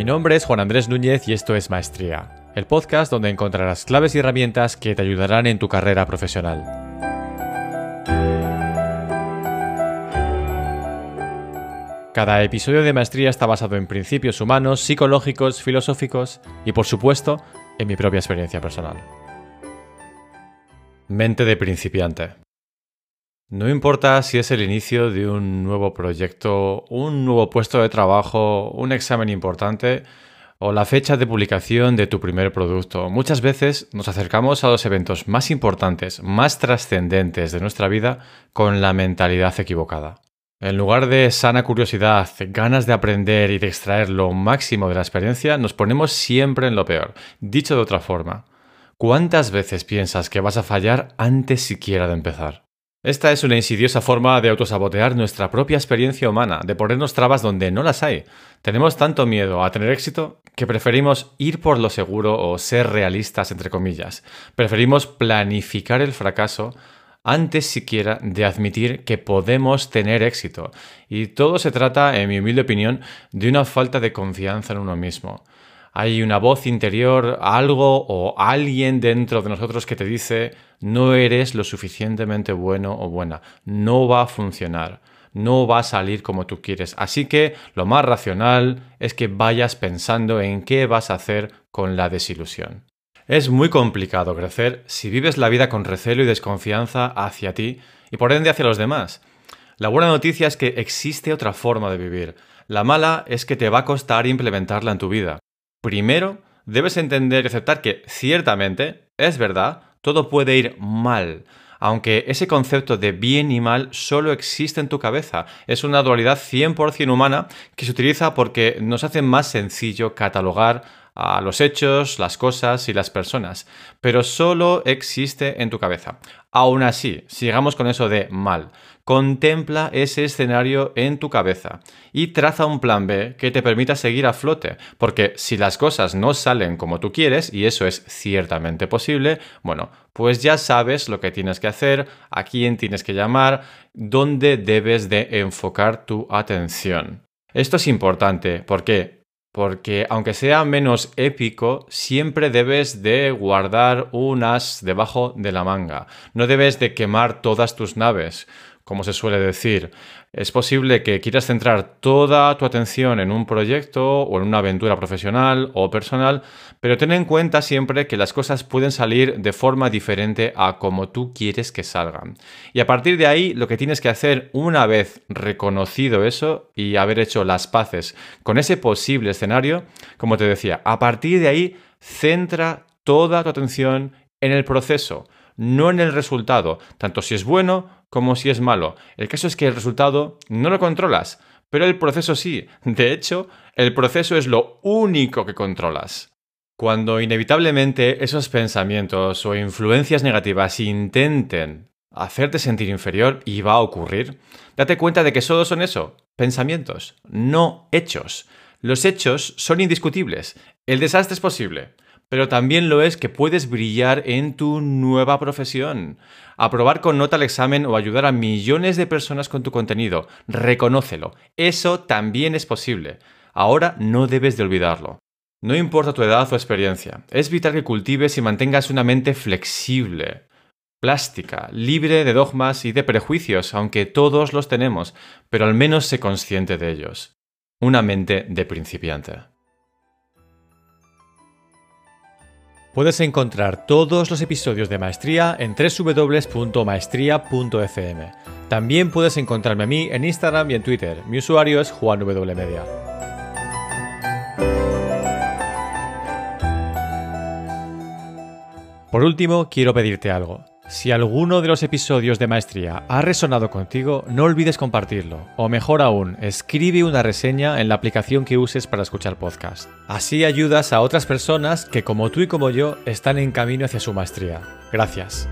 Mi nombre es Juan Andrés Núñez y esto es Maestría, el podcast donde encontrarás claves y herramientas que te ayudarán en tu carrera profesional. Cada episodio de Maestría está basado en principios humanos, psicológicos, filosóficos y por supuesto en mi propia experiencia personal. Mente de principiante. No importa si es el inicio de un nuevo proyecto, un nuevo puesto de trabajo, un examen importante o la fecha de publicación de tu primer producto. Muchas veces nos acercamos a los eventos más importantes, más trascendentes de nuestra vida con la mentalidad equivocada. En lugar de sana curiosidad, ganas de aprender y de extraer lo máximo de la experiencia, nos ponemos siempre en lo peor. Dicho de otra forma, ¿cuántas veces piensas que vas a fallar antes siquiera de empezar? Esta es una insidiosa forma de autosabotear nuestra propia experiencia humana, de ponernos trabas donde no las hay. Tenemos tanto miedo a tener éxito que preferimos ir por lo seguro o ser realistas, entre comillas. Preferimos planificar el fracaso antes siquiera de admitir que podemos tener éxito. Y todo se trata, en mi humilde opinión, de una falta de confianza en uno mismo hay una voz interior, algo o alguien dentro de nosotros que te dice no eres lo suficientemente bueno o buena, no va a funcionar, no va a salir como tú quieres. Así que lo más racional es que vayas pensando en qué vas a hacer con la desilusión. Es muy complicado crecer si vives la vida con recelo y desconfianza hacia ti y por ende hacia los demás. La buena noticia es que existe otra forma de vivir. La mala es que te va a costar implementarla en tu vida. Primero, debes entender y aceptar que ciertamente, es verdad, todo puede ir mal, aunque ese concepto de bien y mal solo existe en tu cabeza. Es una dualidad 100% humana que se utiliza porque nos hace más sencillo catalogar a los hechos, las cosas y las personas, pero solo existe en tu cabeza. Aún así, sigamos con eso de mal. Contempla ese escenario en tu cabeza y traza un plan B que te permita seguir a flote, porque si las cosas no salen como tú quieres, y eso es ciertamente posible, bueno, pues ya sabes lo que tienes que hacer, a quién tienes que llamar, dónde debes de enfocar tu atención. Esto es importante, porque porque aunque sea menos épico, siempre debes de guardar un as debajo de la manga. No debes de quemar todas tus naves como se suele decir. Es posible que quieras centrar toda tu atención en un proyecto o en una aventura profesional o personal, pero ten en cuenta siempre que las cosas pueden salir de forma diferente a como tú quieres que salgan. Y a partir de ahí, lo que tienes que hacer una vez reconocido eso y haber hecho las paces con ese posible escenario, como te decía, a partir de ahí, centra toda tu atención en el proceso no en el resultado, tanto si es bueno como si es malo. El caso es que el resultado no lo controlas, pero el proceso sí. De hecho, el proceso es lo único que controlas. Cuando inevitablemente esos pensamientos o influencias negativas intenten hacerte sentir inferior, y va a ocurrir, date cuenta de que solo son eso, pensamientos, no hechos. Los hechos son indiscutibles. El desastre es posible pero también lo es que puedes brillar en tu nueva profesión. Aprobar con nota el examen o ayudar a millones de personas con tu contenido. Reconócelo. Eso también es posible. Ahora no debes de olvidarlo. No importa tu edad o experiencia, es vital que cultives y mantengas una mente flexible, plástica, libre de dogmas y de prejuicios, aunque todos los tenemos, pero al menos sé consciente de ellos. Una mente de principiante. Puedes encontrar todos los episodios de Maestría en www.maestría.fm. También puedes encontrarme a mí en Instagram y en Twitter. Mi usuario es JuanWMedia. Por último, quiero pedirte algo. Si alguno de los episodios de Maestría ha resonado contigo, no olvides compartirlo. O mejor aún, escribe una reseña en la aplicación que uses para escuchar podcast. Así ayudas a otras personas que como tú y como yo están en camino hacia su maestría. Gracias.